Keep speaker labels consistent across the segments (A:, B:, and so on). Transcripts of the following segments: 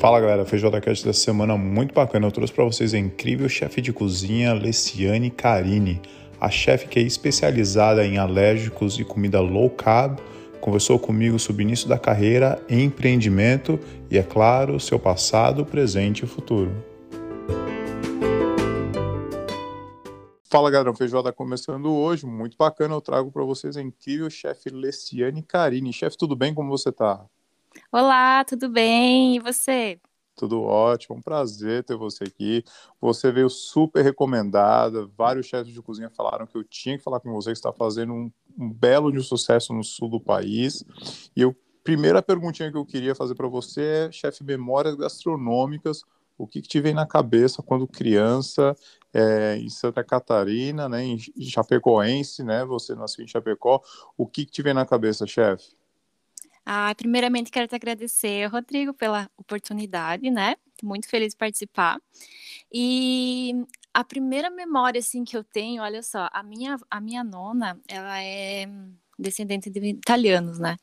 A: Fala galera, Feijoada Cast dessa semana muito bacana. Eu trouxe para vocês a incrível chefe de cozinha Leciane Carini, a chefe que é especializada em alérgicos e comida low carb. Conversou comigo sobre o início da carreira, empreendimento e, é claro, seu passado, presente e futuro. Fala galera, Feijoada começando hoje, muito bacana. Eu trago para vocês a incrível chefe Leciane Carini. Chefe, tudo bem? Como você tá?
B: Olá, tudo bem? E você?
A: Tudo ótimo, um prazer ter você aqui. Você veio super recomendada. Vários chefes de cozinha falaram que eu tinha que falar com você, que está fazendo um, um belo de sucesso no sul do país. E eu, primeira perguntinha que eu queria fazer para você é, chefe, memórias gastronômicas. O que, que te vem na cabeça quando criança é, em Santa Catarina, né, em Chapecoense, né? Você nasceu em Chapecó. O que, que te vem na cabeça, chefe?
B: Ah, primeiramente quero te agradecer, Rodrigo, pela oportunidade, né? Muito feliz de participar. E a primeira memória assim que eu tenho, olha só, a minha a minha nona, ela é descendente de italianos, né?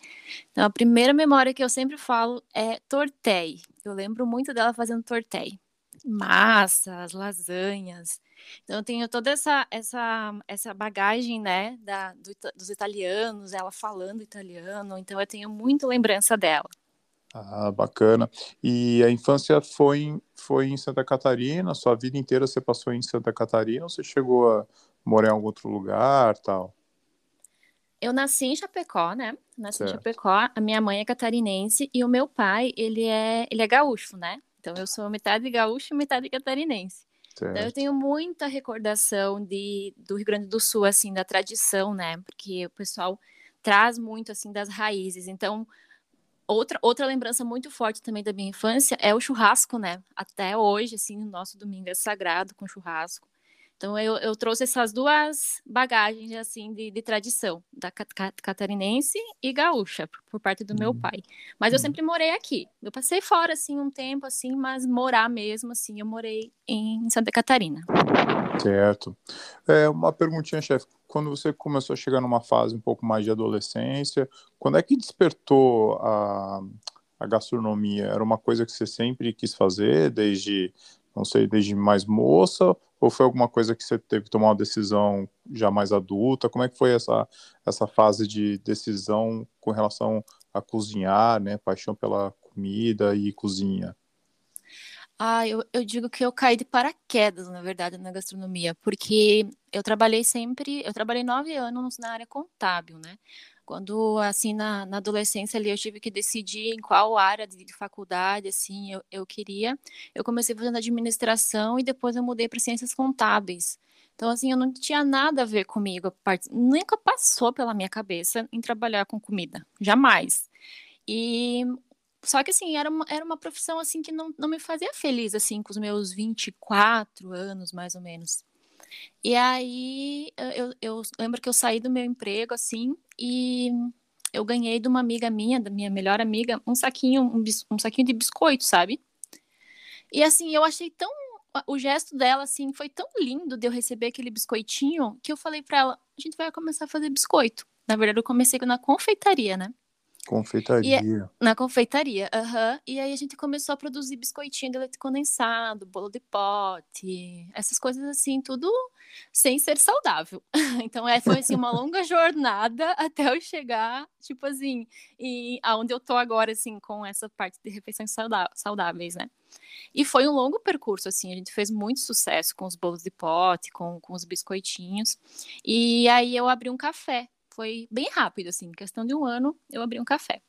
B: Então a primeira memória que eu sempre falo é tortei. Eu lembro muito dela fazendo tortei massas, lasanhas. Então eu tenho toda essa essa essa bagagem, né, da, do, dos italianos, ela falando italiano, então eu tenho muita lembrança dela.
A: Ah, bacana. E a infância foi em, foi em Santa Catarina? Sua vida inteira você passou em Santa Catarina ou você chegou a morar em algum outro lugar, tal?
B: Eu nasci em Chapecó, né? Nasci certo. em Chapecó. A minha mãe é catarinense e o meu pai, ele é, ele é gaúcho, né? Então eu sou metade gaúcha e metade catarinense. Certo. Então eu tenho muita recordação de, do Rio Grande do Sul, assim, da tradição, né? Porque o pessoal traz muito, assim, das raízes. Então, outra, outra lembrança muito forte também da minha infância é o churrasco, né? Até hoje, assim, o nosso domingo é sagrado com churrasco. Então eu, eu trouxe essas duas bagagens assim de, de tradição, da catarinense e gaúcha, por, por parte do uhum. meu pai. Mas eu uhum. sempre morei aqui. Eu passei fora assim um tempo assim, mas morar mesmo assim, eu morei em Santa Catarina.
A: Certo. É uma perguntinha, chefe. Quando você começou a chegar numa fase um pouco mais de adolescência, quando é que despertou a, a gastronomia? Era uma coisa que você sempre quis fazer, desde não sei, desde mais moça, ou foi alguma coisa que você teve que tomar uma decisão já mais adulta? Como é que foi essa, essa fase de decisão com relação a cozinhar, né? Paixão pela comida e cozinha?
B: Ah, eu, eu digo que eu caí de paraquedas, na verdade, na gastronomia, porque eu trabalhei sempre, eu trabalhei nove anos na área contábil, né? Quando, assim, na, na adolescência ali, eu tive que decidir em qual área de, de faculdade, assim, eu, eu queria. Eu comecei fazendo administração e depois eu mudei para ciências contábeis. Então, assim, eu não tinha nada a ver comigo. Nunca passou pela minha cabeça em trabalhar com comida. Jamais. E só que assim, era uma, era uma profissão assim que não, não me fazia feliz assim com os meus 24 anos, mais ou menos. E aí eu, eu lembro que eu saí do meu emprego assim e eu ganhei de uma amiga minha, da minha melhor amiga, um saquinho, um, um saquinho de biscoito, sabe? E assim, eu achei tão o gesto dela assim foi tão lindo de eu receber aquele biscoitinho que eu falei para ela, a gente vai começar a fazer biscoito. Na verdade, eu comecei na confeitaria, né?
A: Confeitaria.
B: E, na confeitaria, aham. Uhum. E aí a gente começou a produzir biscoitinho de leite condensado, bolo de pote, essas coisas assim, tudo sem ser saudável. Então é, foi assim uma longa jornada até eu chegar, tipo assim, e aonde eu tô agora, assim, com essa parte de refeições saudáveis, né? E foi um longo percurso, assim, a gente fez muito sucesso com os bolos de pote, com, com os biscoitinhos. E aí eu abri um café foi bem rápido, assim, questão de um ano, eu abri um café.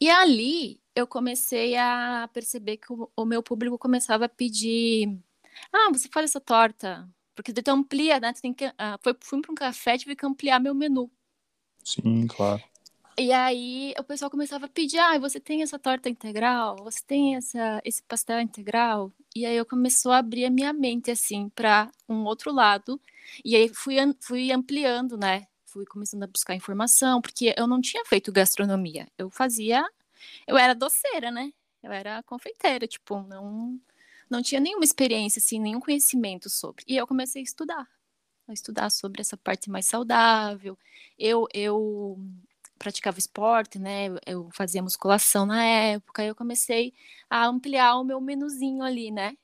B: E ali eu comecei a perceber que o, o meu público começava a pedir: ah, você faz essa torta, porque tu amplia, né? Tu tem que, uh, foi, fui para um café, tive que ampliar meu menu.
A: Sim, claro.
B: E aí o pessoal começava a pedir: ah, você tem essa torta integral? Você tem essa, esse pastel integral? E aí eu começou a abrir a minha mente assim para um outro lado. E aí fui, fui ampliando, né? Fui começando a buscar informação, porque eu não tinha feito gastronomia. Eu fazia. Eu era doceira, né? Eu era confeiteira, tipo, não, não tinha nenhuma experiência, assim, nenhum conhecimento sobre. E eu comecei a estudar. A estudar sobre essa parte mais saudável. Eu, eu praticava esporte, né? Eu fazia musculação na época, eu comecei a ampliar o meu menuzinho ali, né?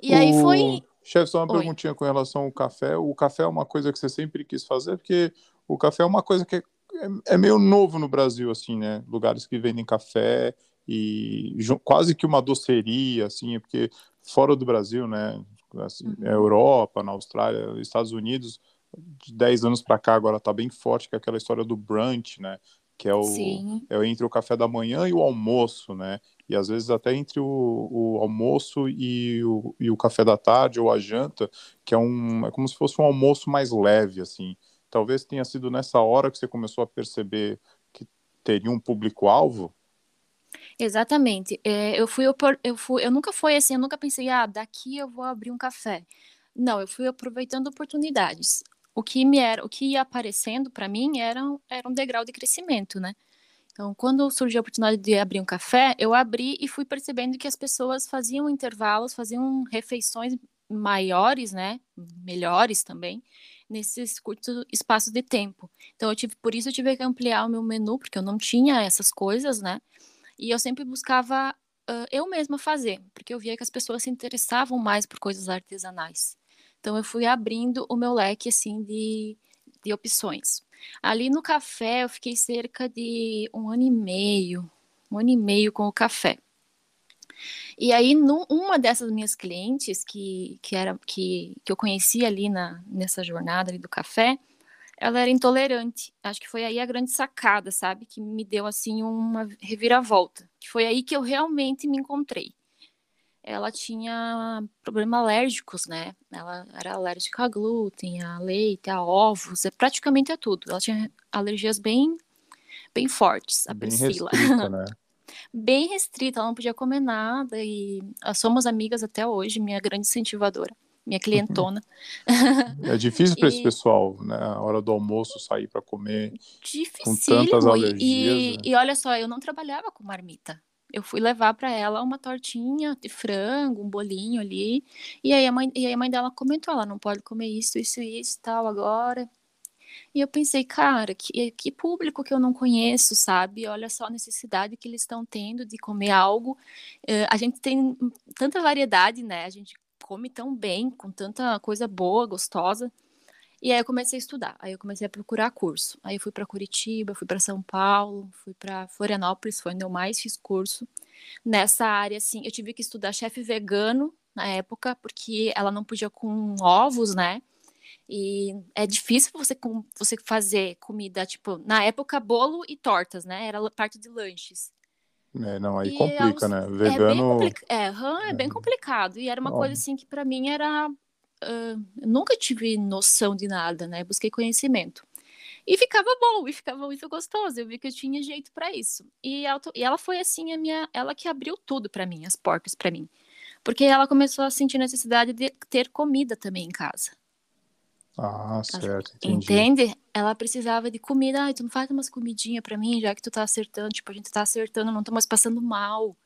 A: E o... aí foi. Chefe, só uma Oi. perguntinha com relação ao café. O café é uma coisa que você sempre quis fazer, porque o café é uma coisa que é, é, é meio novo no Brasil, assim, né? Lugares que vendem café e quase que uma doceria, assim, porque fora do Brasil, né? Assim, uhum. Europa, na Austrália, Estados Unidos, de 10 anos para cá agora está bem forte, que é aquela história do brunch, né? Que é, o, é entre o café da manhã e o almoço, né? E às vezes até entre o, o almoço e o, e o café da tarde ou a janta, que é um é como se fosse um almoço mais leve, assim. Talvez tenha sido nessa hora que você começou a perceber que teria um público-alvo.
B: Exatamente. É, eu fui eu fui eu nunca fui assim, eu nunca pensei, ah, daqui eu vou abrir um café. Não, eu fui aproveitando oportunidades o que me era, o que ia aparecendo para mim era, era um degrau de crescimento, né? Então, quando surgiu a oportunidade de abrir um café, eu abri e fui percebendo que as pessoas faziam intervalos, faziam refeições maiores, né, melhores também, nesses curtos espaços de tempo. Então, eu tive, por isso eu tive que ampliar o meu menu, porque eu não tinha essas coisas, né? E eu sempre buscava uh, eu mesma fazer, porque eu via que as pessoas se interessavam mais por coisas artesanais. Então eu fui abrindo o meu leque assim de, de opções. Ali no café eu fiquei cerca de um ano e meio, um ano e meio com o café. E aí, no, uma dessas minhas clientes que, que, era, que, que eu conheci ali na, nessa jornada ali do café, ela era intolerante. Acho que foi aí a grande sacada, sabe? Que me deu, assim, uma reviravolta. Que foi aí que eu realmente me encontrei ela tinha problemas alérgicos, né? Ela era alérgica a glúten, a leite, a ovos, é praticamente a tudo. Ela tinha alergias bem, bem fortes, a bem Priscila. Restrita, né? bem restrita, ela não podia comer nada e somos amigas até hoje, minha grande incentivadora, minha clientona.
A: É difícil para e... esse pessoal, né? A hora do almoço sair para comer com tantas alergias.
B: E,
A: né?
B: e olha só, eu não trabalhava com marmita eu fui levar para ela uma tortinha de frango, um bolinho ali. E aí a mãe, e aí a mãe dela comentou, ela não pode comer isso, isso isso, tal agora. E eu pensei, cara, que, que público que eu não conheço, sabe? Olha só a necessidade que eles estão tendo de comer algo. Uh, a gente tem tanta variedade, né? A gente come tão bem, com tanta coisa boa, gostosa. E aí eu comecei a estudar. Aí eu comecei a procurar curso. Aí eu fui para Curitiba, fui para São Paulo, fui para Florianópolis, foi onde eu mais fiz curso. Nessa área, assim, eu tive que estudar chefe vegano na época, porque ela não podia com ovos, né? E é difícil você, você fazer comida, tipo, na época, bolo e tortas, né? Era parte de lanches.
A: É, não, aí e complica, né? Vegano. É bem,
B: é, é bem complicado. E era uma coisa assim que para mim era uh, nunca tive noção de nada, né? Busquei conhecimento. E ficava bom, e ficava muito gostoso. Eu vi que eu tinha jeito para isso. E, e, ela foi assim a minha, ela que abriu tudo para mim, as portas para mim. Porque ela começou a sentir necessidade de ter comida também em casa.
A: Ah, certo, entendi.
B: Entende? Ela precisava de comida. Ai, tu não faz umas comidinhas para mim, já que tu tá acertando. Tipo, a gente tá acertando, não tô mais passando mal.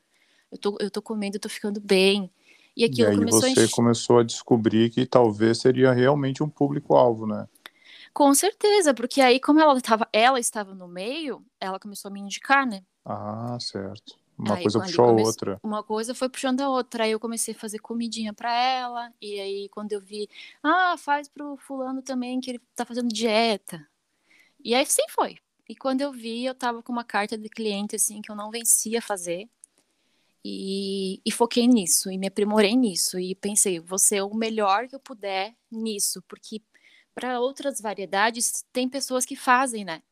B: Eu tô, eu tô comendo, eu tô ficando bem.
A: E aquilo e aí começou você a... começou a descobrir que talvez seria realmente um público-alvo, né?
B: Com certeza, porque aí, como ela estava, ela estava no meio, ela começou a me indicar, né?
A: Ah, certo. Uma aí, coisa puxou a outra.
B: Uma coisa foi puxando a outra. Aí eu comecei a fazer comidinha para ela. E aí, quando eu vi, ah, faz pro fulano também, que ele tá fazendo dieta. E aí assim foi. E quando eu vi, eu tava com uma carta de cliente, assim, que eu não vencia fazer. E, e, foquei nisso, e me aprimorei nisso, e pensei, vou ser o melhor que eu puder nisso, porque para outras variedades tem pessoas que fazem, né?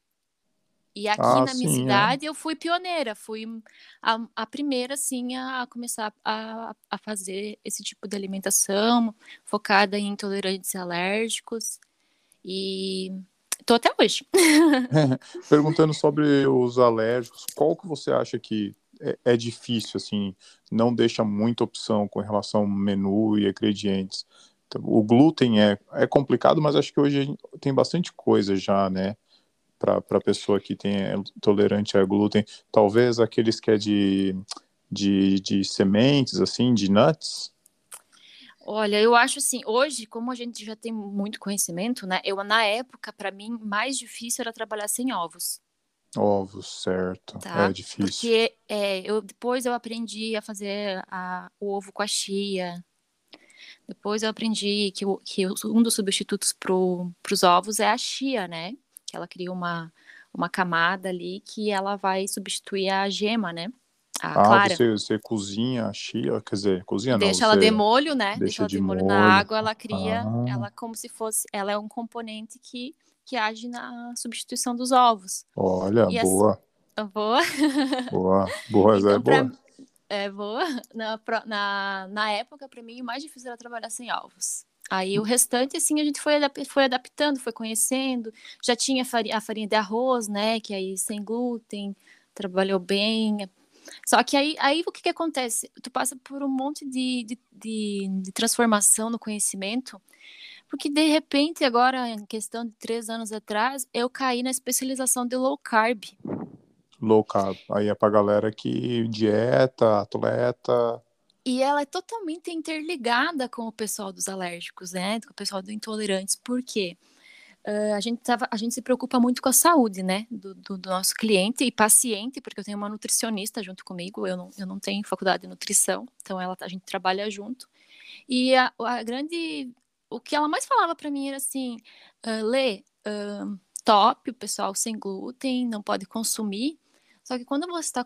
B: E aqui ah, na minha sim, é. cidade é. eu fui pioneira, fui a, a primeira, assim, a começar a, a fazer esse tipo de alimentação, focada em intolerantes alérgicos, e tô até hoje.
A: Perguntando sobre os alérgicos, qual que você acha que é, é, difícil, assim, não deixa muita opção com relação ao menu e ingredientes. Então, o glúten é, é complicado, mas acho que hoje tem bastante coisa já, né? Para a pessoa que tem é tolerante a glúten. Talvez aqueles que é de, de, de sementes, assim, de nuts.
B: Olha, eu acho assim, hoje, como a gente já tem muito conhecimento, né? Eu, na época, para mim, mais difícil era trabalhar sem ovos.
A: Ovos, certo.
B: Tá?
A: É difícil.
B: Porque é, eu, depois eu aprendi a fazer a, o ovo com a chia. Depois eu aprendi que, o, que um dos substitutos para os ovos é a chia, né? Que ela cria uma, uma camada ali que ela vai substituir a gema, né? A
A: ah,
B: clara.
A: Você, você cozinha a chia, quer dizer, cozinha
B: deixa
A: não.
B: ela de molho, né?
A: Deixa,
B: Deixa ela
A: de
B: de molho,
A: molho.
B: na água, ela cria,
A: Ah.
B: ela como se fosse, ela é um componente que, que age na substituição dos ovos.
A: Olha,
B: E assim-
A: boa,
B: Boa.
A: boa, boa, essa é
B: Então, pra-
A: boa.
B: É boa. Na, na, na época, para mim, o mais difícil era trabalhar sem ovos. Aí o restante, assim, a gente foi, foi adaptando, foi conhecendo. Já tinha fari- a farinha de arroz, né? Que aí sem glúten, trabalhou bem. Só que aí, aí o que, que acontece? Tu passa por um monte de, de, de, de transformação no conhecimento, porque de repente, agora, em questão de três anos atrás, eu caí na especialização de low carb.
A: Low carb. Aí é pra galera que dieta, atleta.
B: E ela é totalmente interligada com o pessoal dos alérgicos, né? Com o pessoal do intolerantes. Por quê? Ah, a, gente tava, a gente se preocupa muito com a saúde, né? Do, do- do nosso cliente e paciente, porque eu tenho uma nutricionista junto comigo. Eu não, eu não tenho faculdade de nutrição, então ela, a gente trabalha junto. E a, a grande. O que ela mais falava para mim era assim: ah, Lê, ah, top, o pessoal sem glúten, não pode consumir. Só que quando você está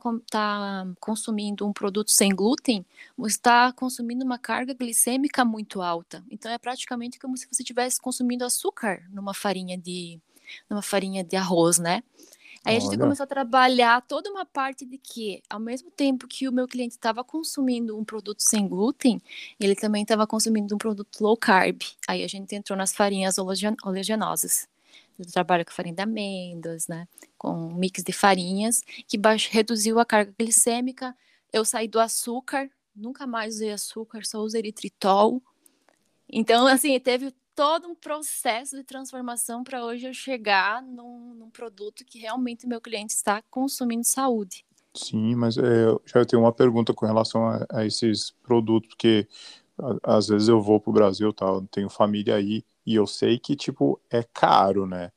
B: consumindo um produto sem glúten, você está consumindo uma carga glicêmica muito alta. Então é praticamente como se você estivesse consumindo açúcar numa farinha de, numa farinha de arroz, né? Aí a gente
A: Olha.
B: começou a trabalhar toda uma parte de que, ao mesmo tempo que o meu cliente estava consumindo um produto sem glúten, ele também estava consumindo um produto low carb. Aí a gente entrou nas farinhas oleaginosas. Eu trabalho com farinha de amêndoas, né? Com um mix de farinhas, que baix- reduziu a carga glicêmica. Eu saí do açúcar, nunca mais usei açúcar, só usei eritritol. Então, assim, teve todo um processo de transformação para hoje eu chegar num, num produto que realmente o meu cliente está consumindo saúde.
A: Sim, mas é, eu já tenho uma pergunta com relação a, a esses produtos, porque a- às vezes eu vou pro Brasil, tal, tenho família aí, e eu sei que, tipo, é caro, né?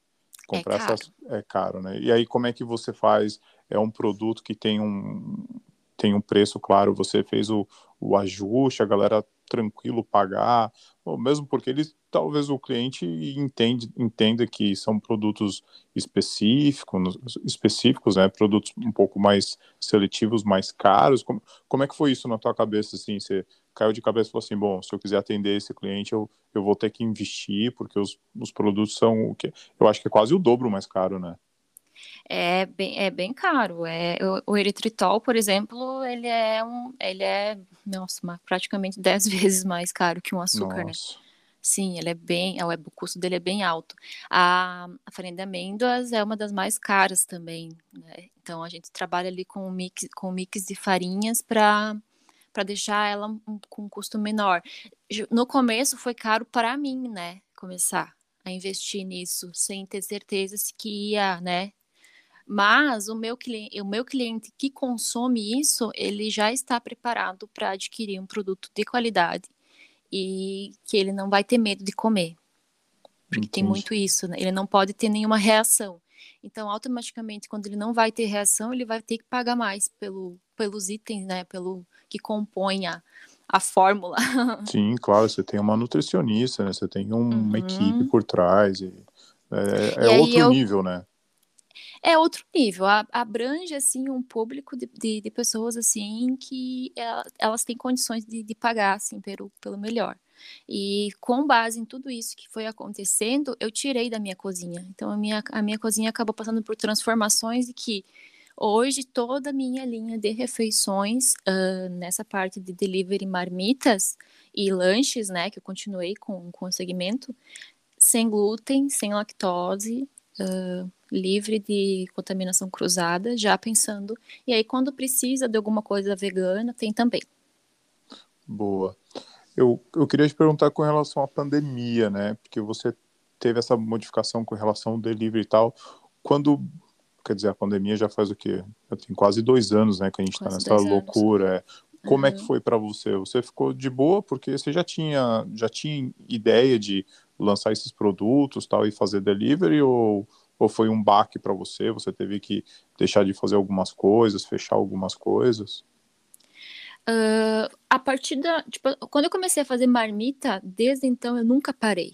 A: Comprar
B: caro.
A: essas é caro, né? E aí, como é que você faz? É um produto que tem um, tem um preço, claro, você fez o, o ajuste, a galera tranquilo pagar, ou mesmo porque eles, talvez o cliente entende, entenda que são produtos específicos, específicos, né? Produtos um pouco mais seletivos, mais caros. Como, como é que foi isso na tua cabeça, assim? Você caiu de cabeça e falou assim, bom, se eu quiser atender esse cliente, eu, eu vou ter que investir, porque os, os produtos são o que eu acho que é quase o dobro mais caro, né?
B: É bem, é bem caro. É, o, o eritritol, por exemplo, ele é um, ele é, nossa, praticamente 10 vezes mais caro que um açúcar, né?
A: Nossa.
B: Sim, ele é bem, é, o custo dele é bem alto. A, a farinha de amêndoas é uma das mais caras também, né? Então a gente trabalha ali com um mix, com um mix de farinhas para para deixar ela um- com um custo menor. No começo foi caro para mim, né? Começar a investir nisso sem ter certeza se que ia, né? Mas o meu cliente, o meu cliente que consome isso, ele já está preparado para adquirir um produto de qualidade e que ele não vai ter medo de comer. Porque tem
A: Entendi.
B: muito isso, né? Ele não pode ter nenhuma reação. Então, automaticamente, quando ele não vai ter reação, ele vai ter que pagar mais pelo, pelos itens, né? Pelo que compõe a, a fórmula.
A: Sim, claro, você tem uma nutricionista, né? Você tem um- uma
B: Uhum.
A: equipe por trás. E, é é
B: E
A: outro
B: eu-
A: nível, né?
B: É outro nível, abrange assim um público de, de, de pessoas assim que ela- elas têm condições de, de pagar assim pelo, pelo melhor. E com base em tudo isso que foi acontecendo, eu tirei da minha cozinha. Então a minha, a minha cozinha acabou passando por transformações e que hoje toda a minha linha de refeições ah, nessa parte de delivery marmitas e lanches, né, que eu continuei com, com o segmento, sem glúten, sem lactose, ah, livre de contaminação cruzada, já pensando. E aí, quando precisa de alguma coisa vegana, tem também.
A: Boa. Eu, eu queria te perguntar com relação à pandemia, né? Porque você teve essa modificação com relação ao delivery e tal. Quando, quer dizer, a pandemia já faz o quê? Já tem quase dois anos, né? Que a gente está nessa
B: anos.
A: loucura. é. Como uhum. é que foi para você? Você ficou de boa porque você já tinha já tinha ideia de lançar esses produtos, tal e fazer delivery ou ou foi um baque para você? Você teve que deixar de fazer algumas coisas, fechar algumas coisas?
B: Uh, a partir da. Tipo, quando eu comecei a fazer marmita, desde então eu nunca parei.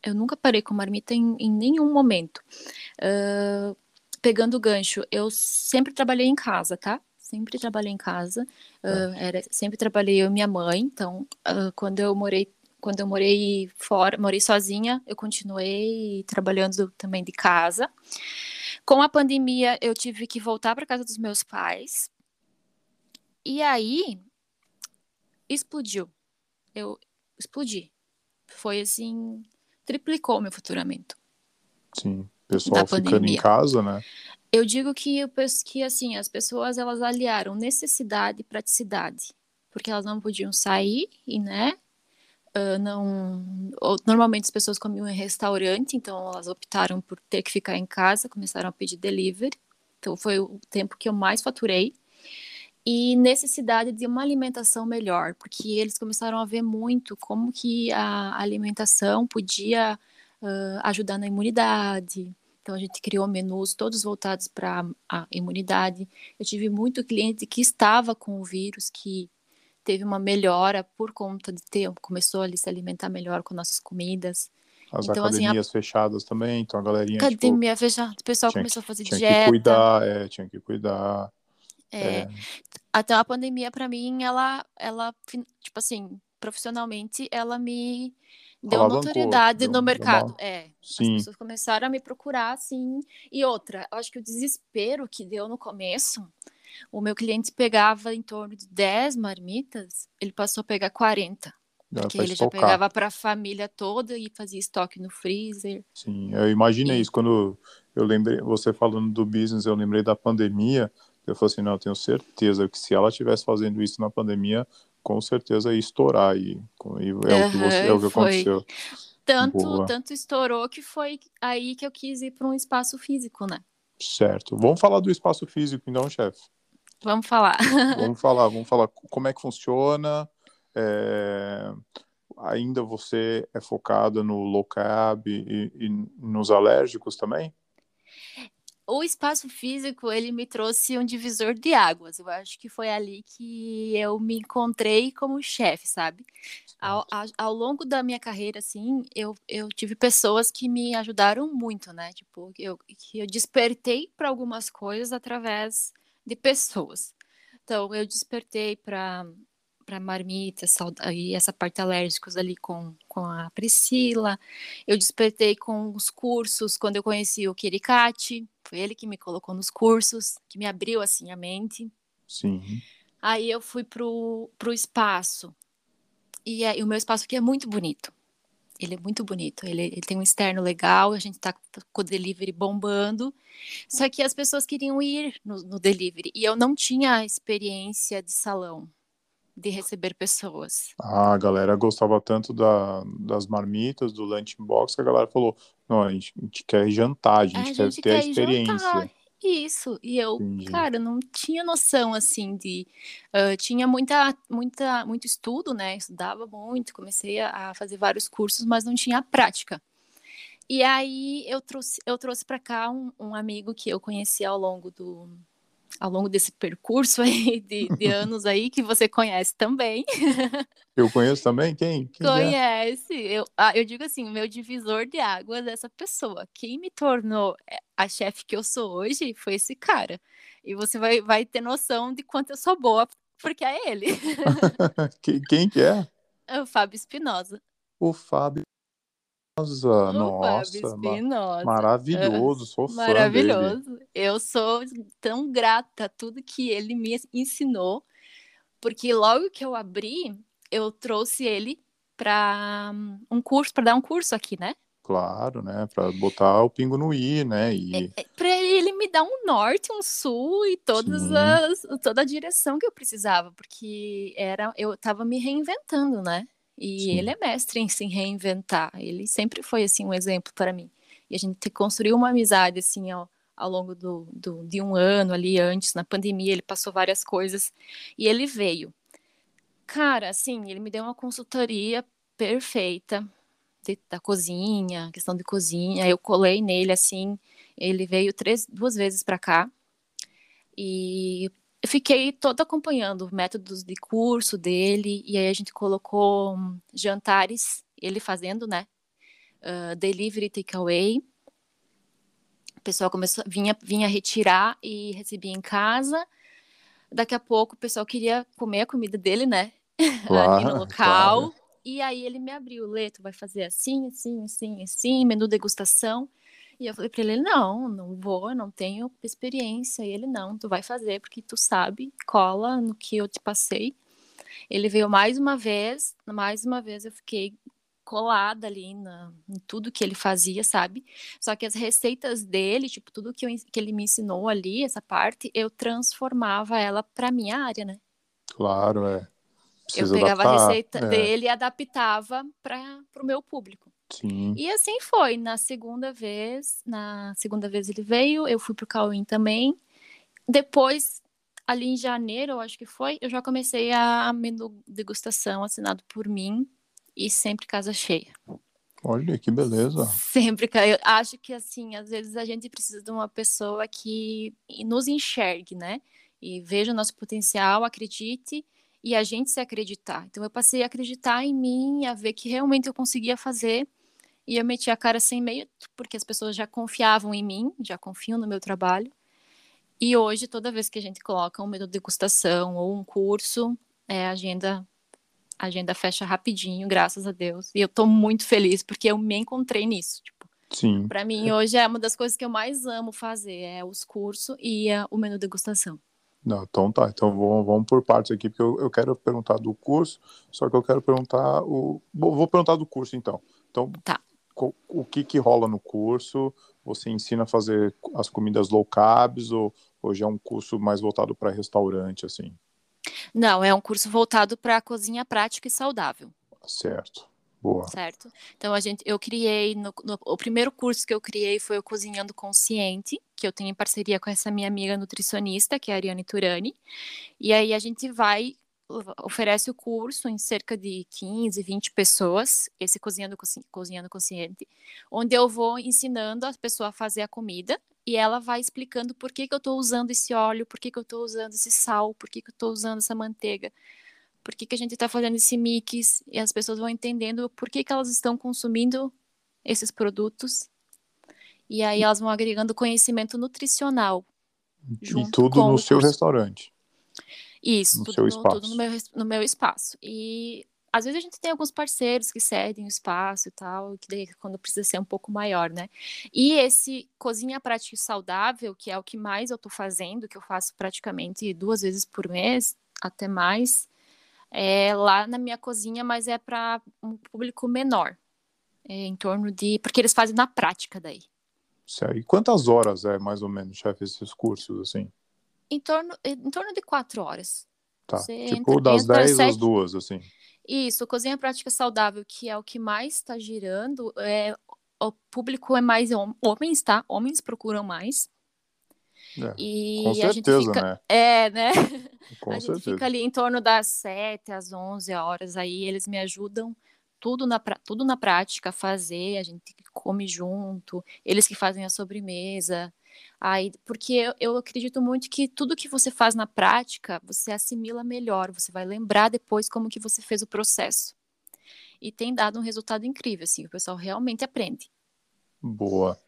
B: Eu nunca parei com marmita em, em nenhum momento. Uh, pegando o gancho, eu sempre trabalhei em casa, tá? Sempre trabalhei em casa. Uh, era, sempre trabalhei eu e minha mãe. Então, quando eu morei quando eu morei fora, morei sozinha, eu continuei trabalhando também de casa. Com a pandemia, eu tive que voltar para casa dos meus pais. E aí explodiu. Eu explodi. Foi assim, triplicou meu faturamento.
A: Sim, pessoal ficando pandemia. em casa, né?
B: Eu digo que, eu, que assim, as pessoas elas aliaram necessidade e praticidade, porque elas não podiam sair e, né, Uh, não normalmente as pessoas comiam em restaurante então elas optaram por ter que ficar em casa começaram a pedir delivery. Então foi o tempo que eu mais faturei. E necessidade de uma alimentação melhor porque eles começaram a ver muito como que a alimentação podia uh, ajudar na imunidade. Então a gente criou menus todos voltados para a imunidade. Eu tive muito cliente que estava com o vírus que teve uma melhora por conta de ter, começou a se alimentar melhor com nossas comidas.
A: As então, academias assim, a... fechadas também, então a galerinha.
B: Tipo, academia tipo, fechada, o pessoal começou
A: que,
B: a fazer
A: tinha
B: dieta. Tinha
A: que cuidar, é, tinha que cuidar.
B: É, é. Até a pandemia, para mim, ela, ela, tipo assim, profissionalmente, ela me deu Alavancou, notoriedade deu, no mercado. Uma... É, Sim. as pessoas começaram a me procurar, assim. E outra, eu acho que o desespero que deu no começo o meu cliente pegava em torno de 10 marmitas, ele passou a pegar 40. porque ele já pegava para a família toda e fazia estoque no freezer.
A: Sim, eu imaginei e... isso. Quando eu lembrei, você falando do business, eu lembrei da pandemia. Eu falei assim: não, eu tenho certeza que se ela estivesse fazendo isso na pandemia, com certeza ia estourar. E, e é, uhum, o que, você, é o que aconteceu.
B: Tanto, tanto estourou que foi aí que eu quis ir para um espaço físico, né?
A: Certo. Vamos falar do espaço físico, então, chefe.
B: Vamos falar.
A: vamos falar, vamos falar como é que funciona. É... Ainda você é focada no low carb e, e nos alérgicos também?
B: o espaço físico ele me trouxe um divisor de águas. Eu acho que foi ali que eu me encontrei como chefe, sabe? Ao, ao, ao, longo da minha carreira, assim, eu, eu tive pessoas que me ajudaram muito, né? Tipo, eu, que eu despertei para algumas coisas através de pessoas. Então, eu despertei para para marmita e essa parte alérgicos ali com, com a Priscila. Eu despertei com os cursos quando eu conheci o Kirikati. Foi ele que me colocou nos cursos, que me abriu assim a mente.
A: Sim.
B: Aí eu fui pro, pro espaço. E, é, e o meu espaço aqui é muito bonito. Ele é muito bonito. Ele, ele, tem um externo legal, a gente tá com o delivery bombando. Só que as pessoas queriam ir no, no delivery. E eu não tinha experiência de salão de receber pessoas.
A: Ah, a galera gostava tanto da, das marmitas, do lunch box, que a galera falou: não, a gente, a gente quer jantar, a gente, a quer gente ter quer a experiência. Jantar.
B: Isso, e eu, Entendi. cara, não tinha noção assim de. Uh, tinha muita, muita, muito estudo, né? Estudava muito, comecei a, a fazer vários cursos, mas não tinha prática. E aí eu trouxe, eu trouxe para cá um, um amigo que eu conheci ao longo do, ao longo desse percurso aí de, de anos aí que você conhece também.
A: Eu conheço também? Quem? Quem
B: é? Conhece. É? Eu, ah, eu digo assim, o meu divisor de águas dessa pessoa. Quem me tornou eh, a chefe que eu sou hoje foi esse cara. E você vai, vai ter noção de quanto eu sou boa, porque é ele.
A: quem, que é?
B: É o Fábio Espinosa.
A: O Fábio nossa, nossa, maravilhoso, sou fã Maravilhoso. Dele.
B: Eu sou tão grata a tudo que ele me ensinou, porque logo que eu abri, eu trouxe ele para um curso, para dar um curso aqui, né?
A: Claro, né? Para botar o pingo no i, né?
B: E... É, é, para ele me dar um norte, um sul e todas as, toda a direção que eu precisava, porque era eu estava me reinventando, né? E Sim. ele é mestre em se reinventar. Ele sempre foi assim um exemplo para mim. E a gente construiu uma amizade assim ao, ao longo do, do, de um ano ali antes, na pandemia, ele passou várias coisas e ele veio. Cara, assim, ele me deu uma consultoria perfeita de, da cozinha, questão de cozinha. Eu colei nele, assim, ele veio três, duas vezes para cá. E fiquei toda acompanhando métodos de curso dele, e aí a gente colocou jantares, ele fazendo, né? Uh, delivery takeaway. O pessoal começou, vinha, vinha retirar e recebia em casa. Daqui a pouco o pessoal queria comer a comida dele, né? Claro, Ali no local. Claro. E aí ele me abriu, Leto, vai fazer assim, assim, assim, assim, menu degustação. E eu falei para ele, não, não vou, eu não tenho experiência. E ele, não, tu vai fazer, porque tu sabe, cola no que eu te passei. Ele veio mais uma vez, mais uma vez eu fiquei colada ali na, em tudo que ele fazia, sabe? Só que as receitas dele, tipo, tudo que, eu, que ele me ensinou ali, essa parte, eu transformava ela para minha área, né?
A: Claro, é.
B: Precisa eu pegava adaptar, a receita é. dele e adaptava para o meu público.
A: Sim.
B: E assim foi. Na segunda vez, na segunda vez ele veio, eu fui pro Cauim também. Depois, ali em janeiro, eu acho que foi, eu já comecei a menu degustação assinado por mim e sempre casa cheia.
A: Olha, que beleza.
B: Sempre, eu acho que assim, às vezes a gente precisa de uma pessoa que nos enxergue, né? E veja o nosso potencial, acredite e a gente se acreditar. Então eu passei a acreditar em mim, a ver que realmente eu conseguia fazer e eu meti a cara sem medo, porque as pessoas já confiavam em mim, já confiam no meu trabalho. E hoje, toda vez que a gente coloca um medo de degustação ou um curso, é, a agenda a agenda fecha rapidinho, graças a Deus. E eu tô muito feliz porque eu me encontrei nisso. Tipo,
A: Sim.
B: Para mim, hoje é uma das coisas que eu mais amo fazer, é os cursos e é, o menu degustação.
A: Não, então tá. Então vamos, vamos por partes aqui, porque eu, eu quero perguntar do curso, só que eu quero perguntar o. Vou, vou perguntar do curso, então. Então,
B: tá.
A: O, que que rola no curso? Você ensina a fazer as comidas low carbs ou hoje é um curso mais voltado para restaurante, assim?
B: Não, é um curso voltado para cozinha prática e saudável.
A: Certo. Boa.
B: Certo. Então a gente, eu criei no, no, o primeiro curso que eu criei foi o Cozinhando Consciente, que eu tenho em parceria com essa minha amiga nutricionista, que é a Ariane Turani. E aí a gente vai oferece o curso em cerca de 15, 20 pessoas, esse Cozinhando, Cozinhando Consciente, onde eu vou ensinando a pessoa a fazer a comida e ela vai explicando por que, que eu estou usando esse óleo, por que, que eu estou usando esse sal, por que, que eu estou usando essa manteiga, por que, que a gente está fazendo esse mix, e as pessoas vão entendendo por que, que elas estão consumindo esses produtos, e aí elas vão agregando conhecimento nutricional.
A: e tudo no seu restaurante.
B: Isso, no tudo, no, tudo no, meu, no meu espaço. E às vezes a gente tem alguns parceiros que cedem o espaço e tal, que daí quando precisa ser um pouco maior, né? E esse cozinha prática e saudável, que é o que mais eu tô fazendo, que eu faço praticamente duas vezes por mês, até mais, é lá na minha cozinha, mas é para um público menor, é em torno de, porque eles fazem na prática daí.
A: Certo. E quantas horas é mais ou menos, chefe, esses cursos assim?
B: Em torno, em torno de quatro horas.
A: Tá. Você tipo entra, das entra 10 às duas, assim.
B: Isso, cozinha prática saudável, que é o que mais está girando, é, o público é mais homens, tá? Homens procuram mais.
A: É, e com certeza,
B: fica,
A: né?
B: É, né?
A: Com
B: a
A: certeza.
B: gente fica ali em torno das 7 às 11 horas aí, eles me ajudam tudo na, tudo na prática a fazer, a gente come junto, eles que fazem a sobremesa. Aí, porque eu, eu acredito muito que tudo que você faz na prática, você assimila melhor, você vai lembrar depois como que você fez o processo. E tem dado um resultado incrível, assim, o pessoal realmente aprende.
A: Boa.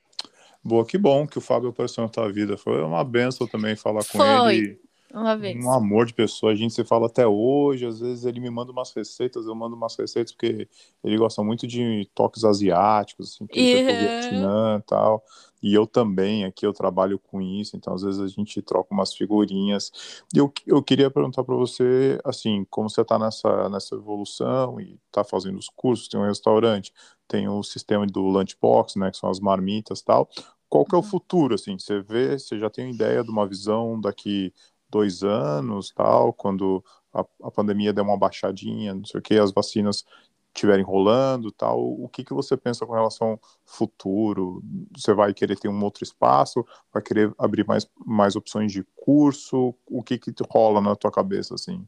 A: Boa, que bom que o Fábio apareceu na tua vida. Foi uma benção também falar com
B: Foi.
A: ele.
B: Uma vez.
A: Um amor de pessoa. A gente se fala até hoje. Às vezes ele me manda umas receitas, eu mando umas receitas, porque ele gosta muito de toques asiáticos, assim, foi pro Vietnã e tal. E eu também, aqui eu trabalho com isso, então às vezes a gente troca umas figurinhas. E eu, eu queria perguntar para você, assim, como você está nessa, nessa evolução e está fazendo os cursos, tem um restaurante, tem o sistema do lunchbox, né, que são as marmitas e tal. Qual que é o uhum. futuro, assim? Você vê, você já tem uma ideia de uma visão daqui dois anos, tal, quando a, a pandemia der uma baixadinha, não sei o que, as vacinas estiverem rolando, tal, o que, que você pensa com relação ao futuro? Você vai querer ter um outro espaço? Vai querer abrir mais, mais opções de curso? O que que rola na tua cabeça, assim?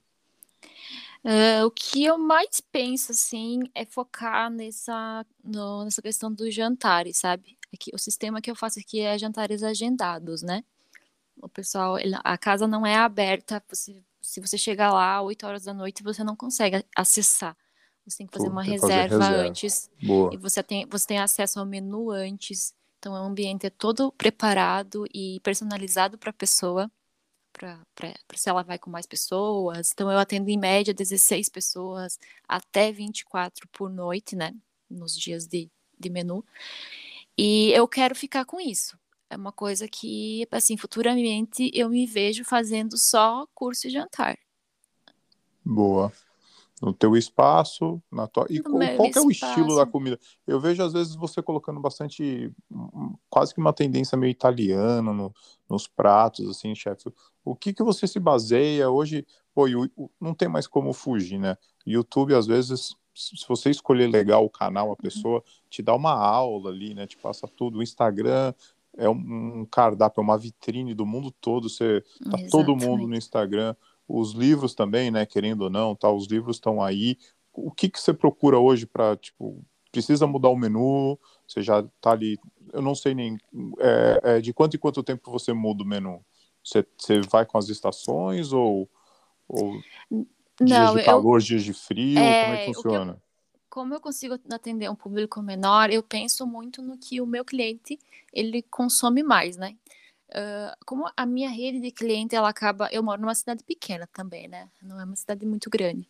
B: Uh, o que eu mais penso, assim, é focar nessa, no, nessa questão dos jantares, sabe? Aqui, o sistema que eu faço aqui é jantares agendados, né? O pessoal, ele, a casa não é aberta, você, se você chegar lá 8 horas da noite, você não consegue acessar. Você tem que fazer Pô, uma reserva, fazer reserva, antes.
A: Boa.
B: E você tem, você tem acesso ao menu antes. Então, o ambiente é todo preparado e personalizado para a pessoa para se ela vai com mais pessoas. Então, eu atendo em média 16 pessoas até 24 por noite, né? Nos dias de, de menu. E eu quero ficar com isso. É uma coisa que, assim, futuramente eu me vejo fazendo só curso e jantar.
A: Boa no teu espaço, na tua... e qual, qual é o estilo da comida? Eu vejo às vezes você colocando bastante, quase que uma tendência meio italiana no, nos pratos, assim, chefe. O que que você se baseia hoje? Pô, não tem mais como fugir, né? YouTube às vezes, se você escolher legal o canal, a uhum. pessoa te dá uma aula ali, né? Te passa tudo. O Instagram é um, um cardápio, é uma vitrine do mundo todo. Você tá Exatamente. todo mundo no Instagram os livros também, né, querendo ou não, tá, os livros estão aí. O que que você procura hoje para, tipo, precisa mudar o menu? Você já tá ali, eu não sei nem é, é, de quanto em quanto tempo você muda o menu. Você, você vai com as estações ou, ou não, dias de calor, eu, dias de frio? É, como é que funciona?
B: Que eu, como eu consigo atender um público menor, eu penso muito no que o meu cliente ele consome mais, né? Uh, como a minha rede de cliente, ela acaba. Eu moro numa cidade pequena também, né? Não é uma cidade muito grande.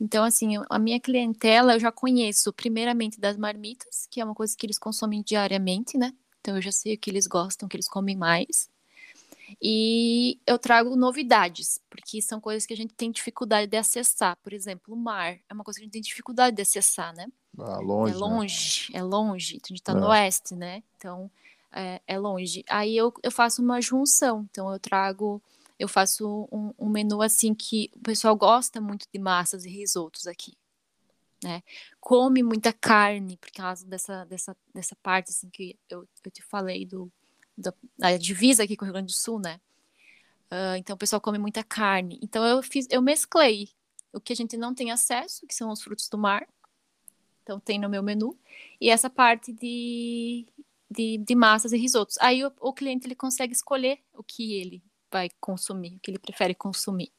B: Então, assim, a minha clientela eu já conheço, primeiramente, das marmitas, que é uma coisa que eles consomem diariamente, né? Então, eu já sei o que eles gostam, o que eles comem mais. E eu trago novidades, porque são coisas que a gente tem dificuldade de acessar. Por exemplo, o mar é uma coisa que a gente tem dificuldade de acessar, né?
A: Ah, longe.
B: É longe, né? é longe. A gente tá é. no oeste, né? Então é, é longe. Aí eu, eu faço uma junção, então eu trago, eu faço um, um menu assim que o pessoal gosta muito de massas e risotos aqui. Né? Come muita carne, por causa dessa, dessa, dessa parte assim, que eu, eu te falei do, da, da divisa aqui com o Rio Grande do Sul, né? Uh, então o pessoal come muita carne. Então eu fiz, eu mesclei o que a gente não tem acesso, que são os frutos do mar. Então tem no meu menu. E essa parte de, de, de massas e risotos. Aí o, o cliente ele consegue escolher o que ele vai consumir, o que ele prefere consumir.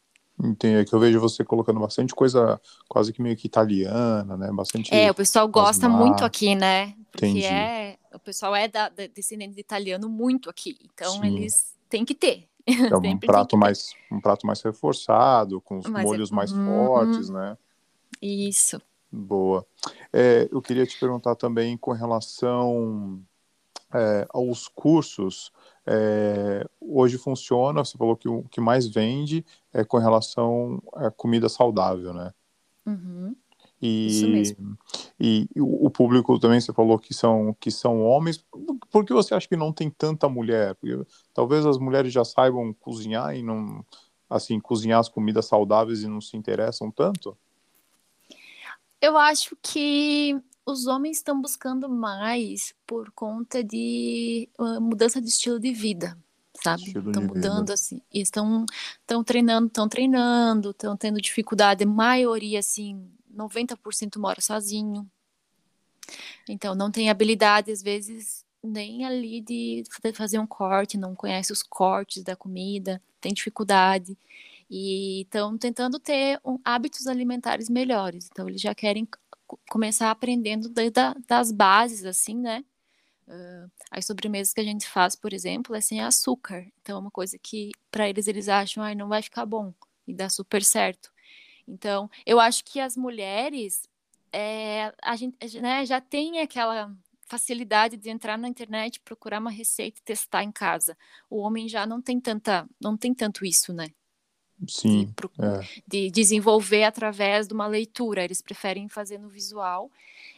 A: Entendi, é que eu vejo você colocando bastante coisa quase que meio que italiana, né? Bastante.
B: É, o pessoal gosta muito aqui, né? Porque Entendi. é, o pessoal é da, da, descendente de italiano muito aqui, então Sim. eles têm que ter.
A: É um prato mais um prato mais reforçado, com os Mas molhos é... mais uhum. fortes, né?
B: Isso.
A: Boa. É, eu queria te perguntar também com relação é, aos cursos, é, hoje funciona, você falou que o que mais vende é com relação à comida saudável, né?
B: Uhum.
A: E, Isso mesmo. E, e o público também, você falou que são, que são homens. Por que você acha que não tem tanta mulher? Porque talvez as mulheres já saibam cozinhar e não, assim, cozinhar as comidas saudáveis e não se interessam tanto?
B: Eu acho que os homens estão buscando mais por conta de uh, mudança de estilo de vida, sabe? Estão mudando vida. assim, estão estão treinando, estão treinando, estão tendo dificuldade, a maioria assim, 90% mora sozinho. Então não tem habilidade às vezes nem ali de fazer um corte, não conhece os cortes da comida, tem dificuldade e estão tentando ter um, hábitos alimentares melhores. Então eles já querem começar aprendendo das bases, assim, né? Uh, as sobremesas que a gente faz, por exemplo, é sem açúcar. Então, é uma coisa que para eles eles acham, ah, não vai ficar bom e dá super certo. Então, eu acho que as mulheres, é, a gente né, já tem aquela facilidade de entrar na internet, procurar uma receita e testar em casa. O homem já não tem tanta, não tem tanto isso, né?
A: Sim,
B: de, é. de, desenvolver através de uma leitura. Eles preferem fazer no visual.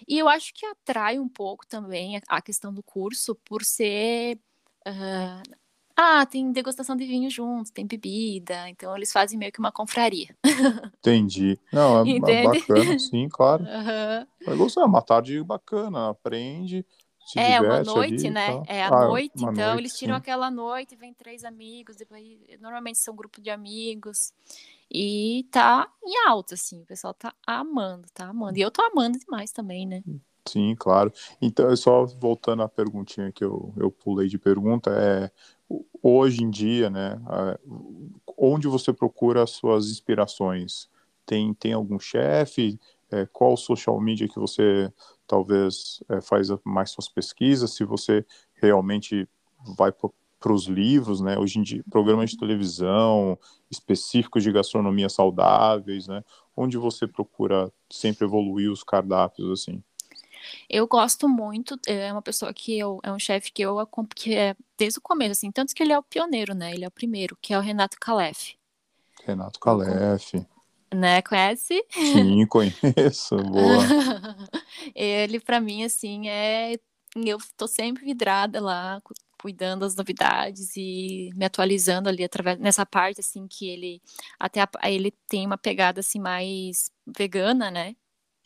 B: E eu acho que atrai um pouco também a, questão do curso por ser. Uh, ah, tem degustação de vinho junto, tem bebida, então eles fazem meio que uma confraria.
A: Entendi. Não, é, é bacana, sim, claro. Uhum. Eu gostar, é uma tarde bacana, aprende, se
B: é
A: uma
B: noite,
A: ali,
B: né?
A: Tá.
B: É a
A: ah,
B: noite, então
A: noite,
B: eles tiram
A: sim.
B: aquela noite, vem três amigos, depois normalmente são um grupo de amigos. E tá em alta, assim, o pessoal tá amando, tá amando. E eu tô amando demais também, né?
A: Sim, claro. Então, só voltando à perguntinha que eu, eu pulei de pergunta, é hoje em dia, né, onde você procura as suas inspirações? Tem, tem algum chefe? É, qual social media que você talvez é, faz mais suas pesquisas? Se você realmente vai para os livros, né? Hoje em dia, programas de televisão específicos de gastronomia saudáveis, né? Onde você procura sempre evoluir os cardápios, assim?
B: Eu gosto muito, é uma pessoa que eu, é um chefe que eu que é desde o começo, assim, tanto que ele é o pioneiro, né? Ele é o primeiro, que é o Renato Calef.
A: Renato Calef.
B: Né, conhece?
A: Sim, conheço, boa.
B: ele, para mim, assim, é. Eu tô sempre vidrada lá, cuidando das novidades e me atualizando ali através nessa parte assim que ele até a, ele tem uma pegada assim mais vegana, né?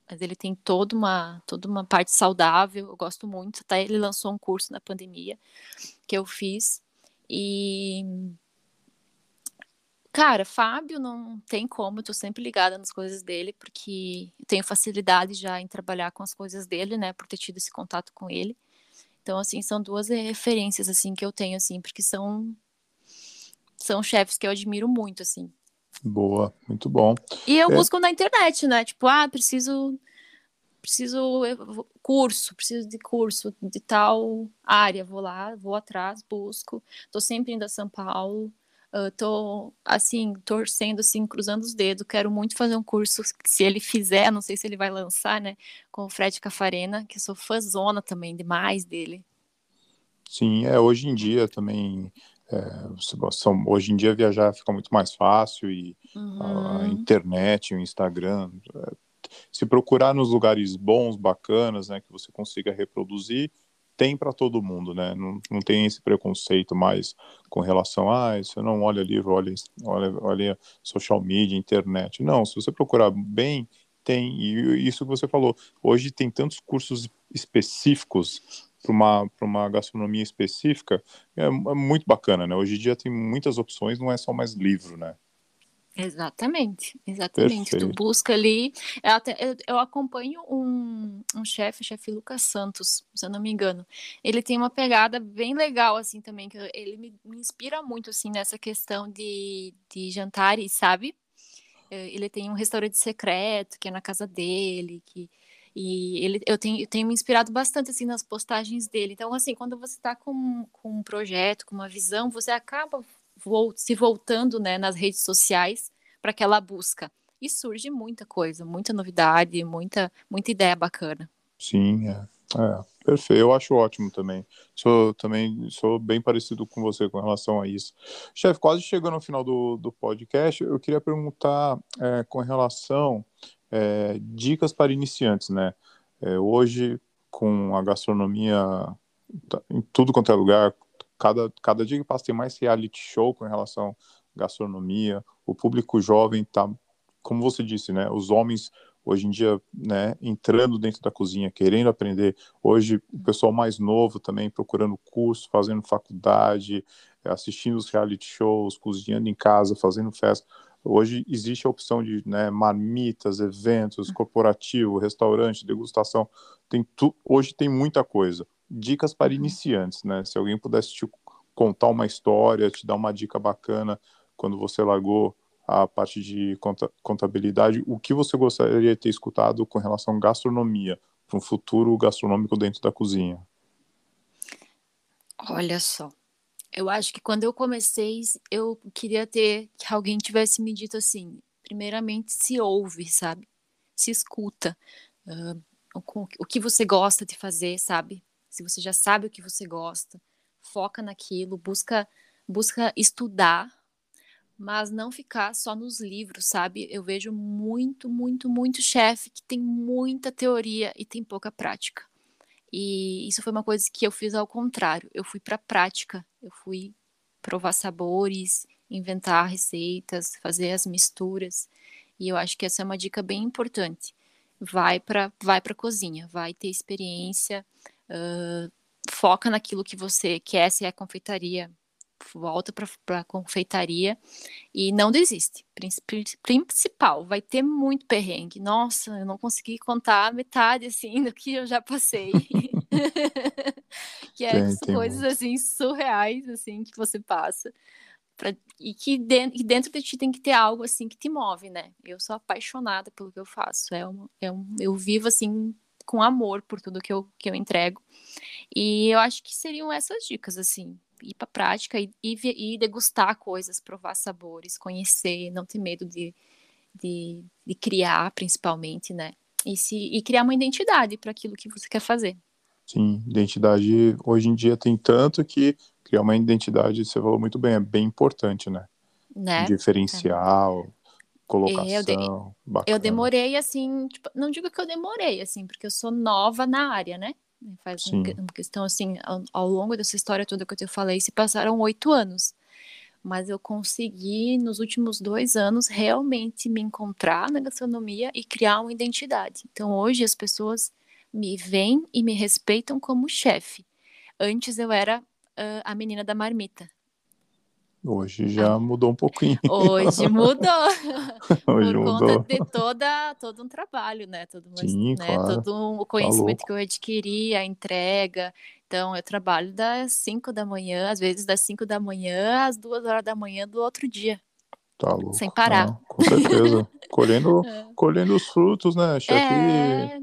B: Mas ele tem toda uma toda uma parte saudável. Eu gosto muito. Até ele lançou um curso na pandemia que eu fiz e Cara, Fábio não tem como, eu tô sempre ligada nas coisas dele, porque tenho facilidade já em trabalhar com as coisas dele, né, por ter tido esse contato com ele. Então, assim, são duas referências, assim, que eu tenho, assim, porque são são chefes que eu admiro muito, assim.
A: Boa, muito bom.
B: E eu é... busco na internet, né, tipo, ah, preciso preciso curso, preciso de curso de tal área, vou lá, vou atrás, busco. Tô sempre indo a São Paulo, Tô, assim, torcendo, assim, cruzando os dedos. Quero muito fazer um curso, se ele fizer, não sei se ele vai lançar, né? Com o Fred Cafarena, que eu sou fãzona também, demais dele.
A: Sim, é, hoje em dia também, é, são, hoje em dia viajar fica muito mais fácil e uhum. a, internet, o Instagram, é, se procurar nos lugares bons, bacanas, né, que você consiga reproduzir, tem para todo mundo, né? Não, não tem esse preconceito mais com relação a ah, você não olha livro, olha, olha, olha social media, internet. Não, se você procurar bem, tem. E isso que você falou, hoje tem tantos cursos específicos para uma, uma gastronomia específica, é, é muito bacana, né? Hoje em dia tem muitas opções, não é só mais livro, né?
B: Exatamente, exatamente. Perfeito. Tu busca ali. Eu, até, eu, eu acompanho um, um chefe, chefe Lucas Santos, se eu não me engano. Ele tem uma pegada bem legal, assim, também, que ele me, me inspira muito, assim, nessa questão de, de jantares, sabe? É, ele tem um restaurante secreto, que é na casa dele, que. E ele, eu, tenho, eu tenho me inspirado bastante assim nas postagens dele. Então, assim, quando você está com, com um projeto, com uma visão, você acaba se voltando né, nas redes sociais para aquela busca. E surge muita coisa, muita novidade, muita, muita ideia bacana.
A: Sim, é. é. Perfeito, eu acho ótimo também. Sou também sou bem parecido com você com relação a isso. Chefe, quase chegando no final do, do podcast, eu queria perguntar é, com relação é, dicas para iniciantes, né? É, hoje, com a gastronomia tá, em tudo quanto é lugar, cada, cada dia que passa tem mais reality show com relação à gastronomia. O público jovem tá, como você disse, né? Os homens hoje em dia, né, entrando dentro da cozinha, querendo aprender. Hoje, o pessoal mais novo também procurando curso, fazendo faculdade, assistindo os reality shows, cozinhando em casa, fazendo festa. Hoje existe a opção de né, marmitas, eventos, corporativo, restaurante, degustação. Tem tu... Hoje tem muita coisa dicas para uhum. iniciantes, né? Se alguém pudesse te contar uma história, te dar uma dica bacana quando você largou a parte de contabilidade, o que você gostaria de ter escutado com relação à gastronomia, para um futuro gastronômico dentro da cozinha?
B: Olha só, eu acho que quando eu comecei, eu queria ter que alguém tivesse me dito assim: primeiramente, se ouve, sabe? Se escuta. Uh, o, o que você gosta de fazer, sabe? Se você já sabe o que você gosta, foca naquilo, busca busca estudar, mas não ficar só nos livros, sabe? Eu vejo muito, muito, muito chefe que tem muita teoria e tem pouca prática. E isso foi uma coisa que eu fiz ao contrário. Eu fui para a prática, eu fui provar sabores, inventar receitas, fazer as misturas. E eu acho que essa é uma dica bem importante. Vai para vai para cozinha, vai ter experiência, Uh, foca naquilo que você quer, se é confeitaria, volta para a confeitaria e não desiste. Principal, vai ter muito perrengue. Nossa, eu não consegui contar metade assim do que eu já passei. que é tem, coisas assim surreais assim que você passa. Pra, e que dentro, e dentro de ti tem que ter algo assim que te move, né? Eu sou apaixonada pelo que eu faço. É um, é um, eu vivo assim com amor por tudo que eu, que eu entrego. E eu acho que seriam essas dicas, assim, ir para prática e, e, e, degustar coisas, provar sabores, conhecer, não ter medo de, de, de criar, principalmente, né? E, se, e criar uma identidade para aquilo que você quer fazer.
A: Sim, identidade hoje em dia tem tanto que criar uma identidade, você falou muito bem, é bem importante, né? né? Diferencial, é. Colocação. Eu, de,
B: eu demorei assim, tipo, não digo que eu demorei, assim, porque eu sou nova na área, né? Faz Sim. uma questão assim, ao, ao, longo dessa história toda que eu te falei, se passaram oito anos. Mas eu consegui, nos últimos dois anos, realmente me encontrar na gastronomia e criar uma identidade. Então, hoje, as pessoas me veem e me respeitam como chefe. Antes, eu era uh, a menina da marmita.
A: Hoje já ah. mudou um pouquinho.
B: Hoje mudou. Hoje Por mudou. conta de toda, todo um trabalho, né? Todo, uma, Sim, né? Claro. todo o conhecimento tá que eu adquiri, a entrega. Então, eu trabalho das 5 da manhã, às vezes das 5 da manhã às 2 horas da manhã do outro dia.
A: Tá louco.
B: Sem parar. Não,
A: com certeza. colhendo, é. colhendo os frutos, né, chefe? É...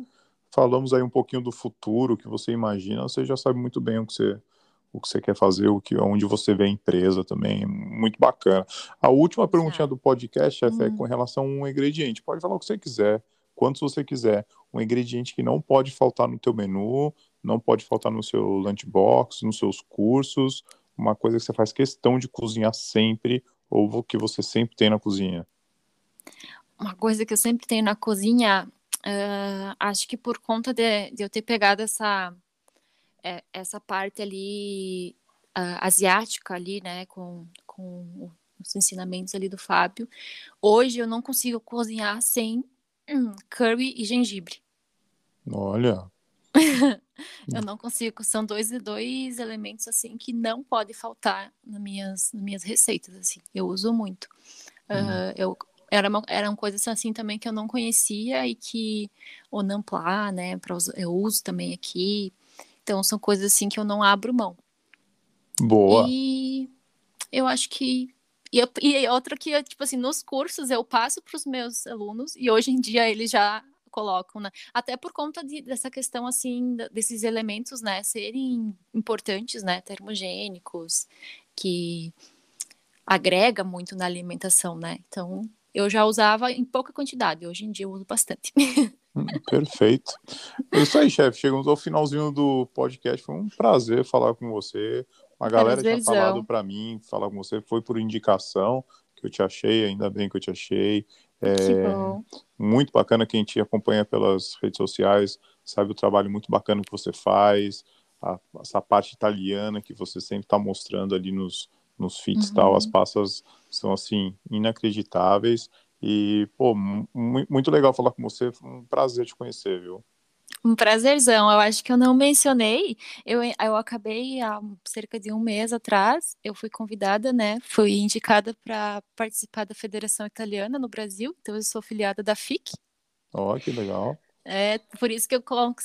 A: Falamos aí um pouquinho do futuro, que você imagina. Você já sabe muito bem o que você o que você quer fazer, o que, onde você vê a empresa também, muito bacana. A última perguntinha do podcast, chefe, é hum. com relação a um ingrediente. Pode falar o que você quiser, quantos você quiser. Um ingrediente que não pode faltar no teu menu, não pode faltar no seu lunchbox, nos seus cursos, uma coisa que você faz questão de cozinhar sempre, ou que você sempre tem na cozinha.
B: Uma coisa que eu sempre tenho na cozinha, uh, acho que por conta de, de eu ter pegado essa é, essa parte ali uh, asiática ali, né, com, com os ensinamentos ali do Fábio. Hoje eu não consigo cozinhar sem hum, curry e gengibre.
A: Olha.
B: eu não consigo, são dois dois elementos assim que não pode faltar nas minhas, nas minhas receitas assim. Eu uso muito. Uh, eu era uma, eram coisas assim também que eu não conhecia e que o Nampla, né, pra, eu uso também aqui então são coisas assim que eu não abro mão.
A: Boa.
B: E eu acho que e, e outra que tipo assim nos cursos eu passo para os meus alunos e hoje em dia eles já colocam, né? Até por conta de, dessa questão assim desses elementos, né, serem importantes, né, termogênicos, que agrega muito na alimentação, né? Então eu já usava em pouca quantidade, hoje em dia eu uso bastante.
A: Perfeito. É isso aí, chefe. Chegamos ao finalzinho do podcast. Foi um prazer falar com você. Uma galera tinha falado para mim, falar com você. Foi por indicação que eu te achei, ainda bem que eu te achei. É, muito bacana quem te acompanha pelas redes sociais, sabe o trabalho muito bacana que você faz, a, essa parte italiana que você sempre está mostrando ali nos, nos feeds uhum. tal, as passas são assim inacreditáveis e, pô, muito legal falar com você. Foi um prazer te conhecer, viu?
B: Um prazerzão. Eu acho que eu não mencionei. Eu, eu acabei há cerca de um mês atrás. Eu fui convidada, né? Fui indicada para participar da Federação Italiana no Brasil. Então, eu sou filiada da FIC.
A: Ó, oh, que legal.
B: É por isso que eu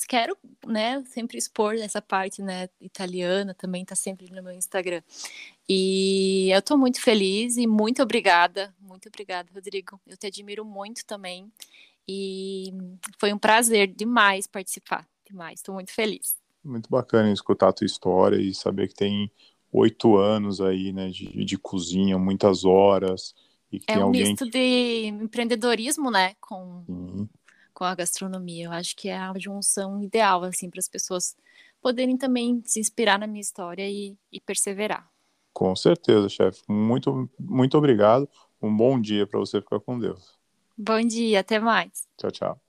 B: quero, né, sempre expor essa parte, né, italiana, também tá sempre no meu Instagram. E eu tô muito feliz e muito obrigada, muito obrigada, Rodrigo. Eu te admiro muito também e foi um prazer demais participar, demais. Estou muito feliz.
A: Muito bacana escutar a tua história e saber que tem oito anos aí, né, de, de cozinha, muitas horas. E que
B: é um
A: alguém
B: misto de empreendedorismo, né, com uhum com a gastronomia. Eu acho que é a junção ideal, assim, para as pessoas poderem também se inspirar na minha história e, e perseverar.
A: Com certeza, chefe. Muito, muito obrigado. Um bom dia para você ficar com Deus.
B: Bom dia, até mais.
A: Tchau, tchau.